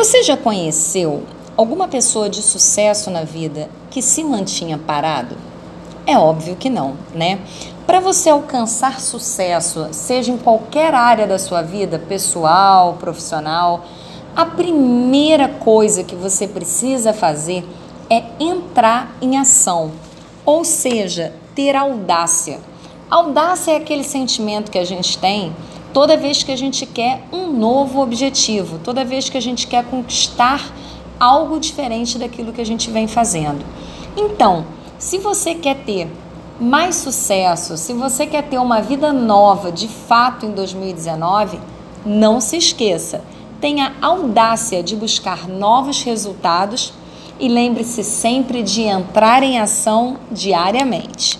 Você já conheceu alguma pessoa de sucesso na vida que se mantinha parado? É óbvio que não, né? Para você alcançar sucesso, seja em qualquer área da sua vida, pessoal, profissional, a primeira coisa que você precisa fazer é entrar em ação, ou seja, ter audácia. Audácia é aquele sentimento que a gente tem toda vez que a gente quer um novo objetivo, toda vez que a gente quer conquistar algo diferente daquilo que a gente vem fazendo. Então, se você quer ter mais sucesso, se você quer ter uma vida nova de fato em 2019, não se esqueça, tenha audácia de buscar novos resultados e lembre-se sempre de entrar em ação diariamente.